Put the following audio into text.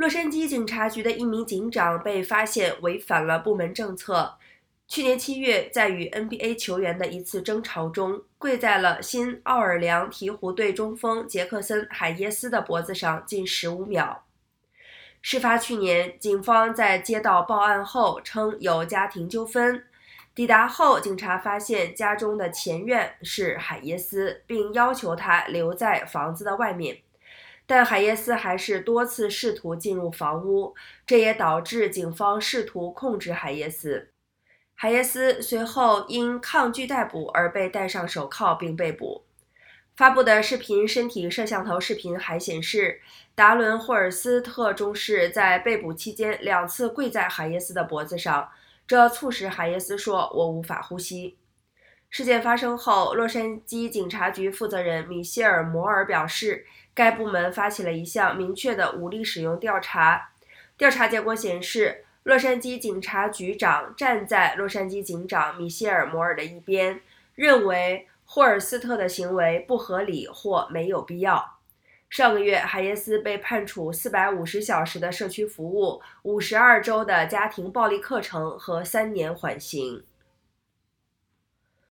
洛杉矶警察局的一名警长被发现违反了部门政策。去年七月，在与 NBA 球员的一次争吵中，跪在了新奥尔良鹈鹕队中锋杰克森·海耶斯的脖子上近十五秒。事发去年，警方在接到报案后称有家庭纠纷。抵达后，警察发现家中的前院是海耶斯，并要求他留在房子的外面。但海耶斯还是多次试图进入房屋，这也导致警方试图控制海耶斯。海耶斯随后因抗拒逮捕而被戴上手铐并被捕。发布的视频身体摄像头视频还显示，达伦·霍尔斯特中士在被捕期间两次跪在海耶斯的脖子上，这促使海耶斯说：“我无法呼吸。”事件发生后，洛杉矶警察局负责人米歇尔·摩尔表示，该部门发起了一项明确的武力使用调查。调查结果显示，洛杉矶警察局长站在洛杉矶警长米歇尔·摩尔的一边，认为霍尔斯特的行为不合理或没有必要。上个月，海耶斯被判处450小时的社区服务、52周的家庭暴力课程和三年缓刑。